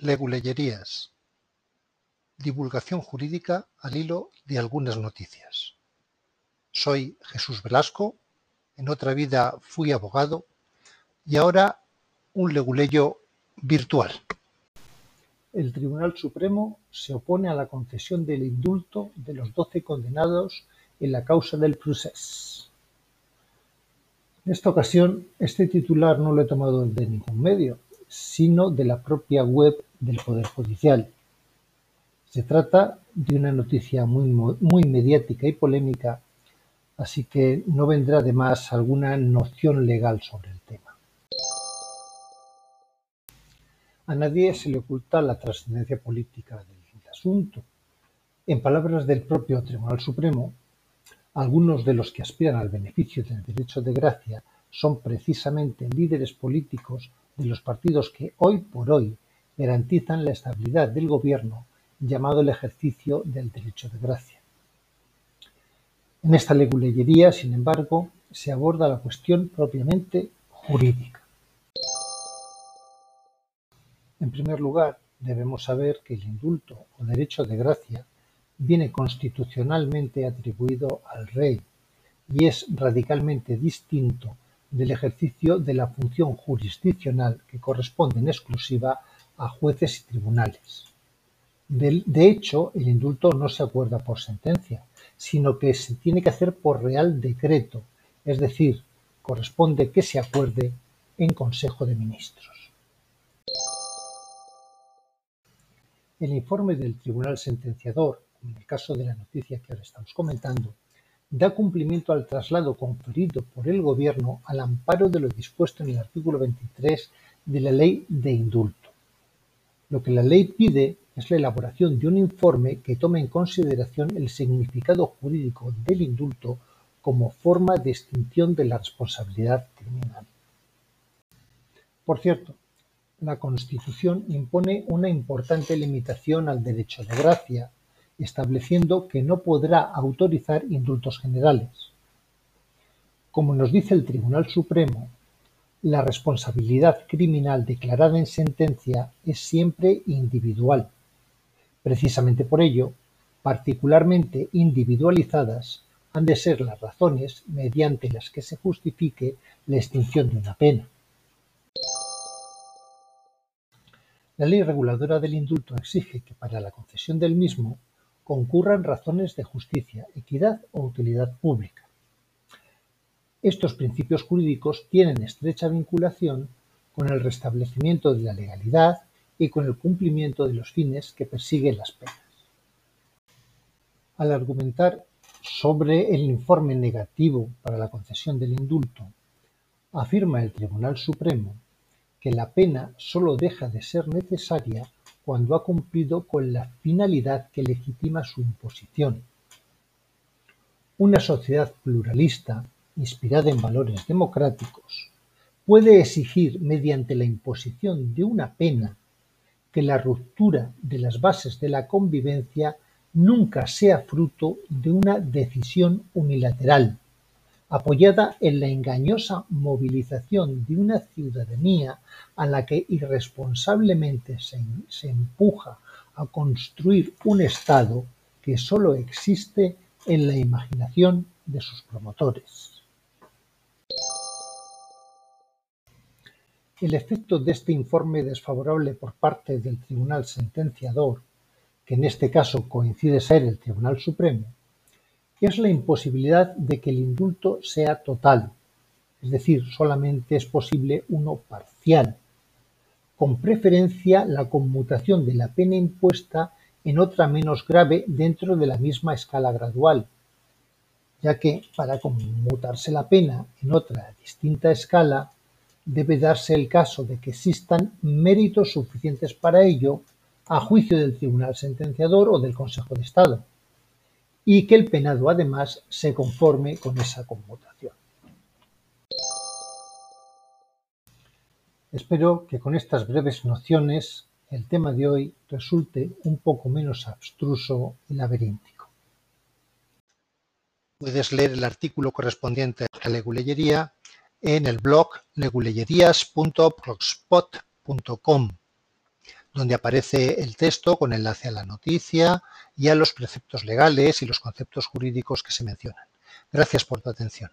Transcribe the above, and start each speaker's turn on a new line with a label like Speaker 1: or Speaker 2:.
Speaker 1: Leguleyerías: Divulgación jurídica al hilo de algunas noticias. Soy Jesús Velasco, en otra vida fui abogado y ahora un leguleyo virtual.
Speaker 2: El Tribunal Supremo se opone a la concesión del indulto de los doce condenados en la causa del Procés. En esta ocasión, este titular no lo he tomado de ningún medio, sino de la propia web del Poder Judicial. Se trata de una noticia muy, muy mediática y polémica, así que no vendrá de más alguna noción legal sobre el tema. A nadie se le oculta la trascendencia política del asunto. En palabras del propio Tribunal Supremo, algunos de los que aspiran al beneficio del derecho de gracia son precisamente líderes políticos de los partidos que hoy por hoy garantizan la estabilidad del gobierno llamado el ejercicio del derecho de gracia. En esta leguleyería, sin embargo, se aborda la cuestión propiamente jurídica. En primer lugar, debemos saber que el indulto o derecho de gracia viene constitucionalmente atribuido al rey y es radicalmente distinto del ejercicio de la función jurisdiccional que corresponde en exclusiva a jueces y tribunales. De hecho, el indulto no se acuerda por sentencia, sino que se tiene que hacer por real decreto, es decir, corresponde que se acuerde en Consejo de Ministros. El informe del Tribunal Sentenciador, en el caso de la noticia que ahora estamos comentando, da cumplimiento al traslado conferido por el Gobierno al amparo de lo dispuesto en el artículo 23 de la Ley de Indulto. Lo que la ley pide es la elaboración de un informe que tome en consideración el significado jurídico del indulto como forma de extinción de la responsabilidad criminal. Por cierto, la Constitución impone una importante limitación al derecho de gracia estableciendo que no podrá autorizar indultos generales. Como nos dice el Tribunal Supremo, la responsabilidad criminal declarada en sentencia es siempre individual. Precisamente por ello, particularmente individualizadas han de ser las razones mediante las que se justifique la extinción de una pena. La ley reguladora del indulto exige que para la concesión del mismo concurran razones de justicia, equidad o utilidad pública. Estos principios jurídicos tienen estrecha vinculación con el restablecimiento de la legalidad y con el cumplimiento de los fines que persiguen las penas. Al argumentar sobre el informe negativo para la concesión del indulto, afirma el Tribunal Supremo que la pena sólo deja de ser necesaria cuando ha cumplido con la finalidad que legitima su imposición. Una sociedad pluralista, inspirada en valores democráticos, puede exigir mediante la imposición de una pena que la ruptura de las bases de la convivencia nunca sea fruto de una decisión unilateral, apoyada en la engañosa movilización de una ciudadanía a la que irresponsablemente se, empuja a construir un Estado que sólo existe en la imaginación de sus promotores. El efecto de este informe desfavorable por parte del tribunal sentenciador, que en este caso coincide ser el Tribunal Supremo, es la imposibilidad de que el indulto sea total, es decir, solamente es posible uno parcial, con preferencia la conmutación de la pena impuesta en otra menos grave dentro de la misma escala gradual, ya que para conmutarse la pena en otra distinta escala debe darse el caso de que existan méritos suficientes para ello a juicio del tribunal sentenciador o del Consejo de Estado y que el penado además se conforme con esa conmutación. Espero que con estas breves nociones el tema de hoy resulte un poco menos abstruso y laberíntico.
Speaker 1: Puedes leer el artículo correspondiente a la leguleyería en el blog leguleyerías.blogspot.com donde aparece el texto con enlace a la noticia y a los preceptos legales y los conceptos jurídicos que se mencionan. Gracias por tu atención.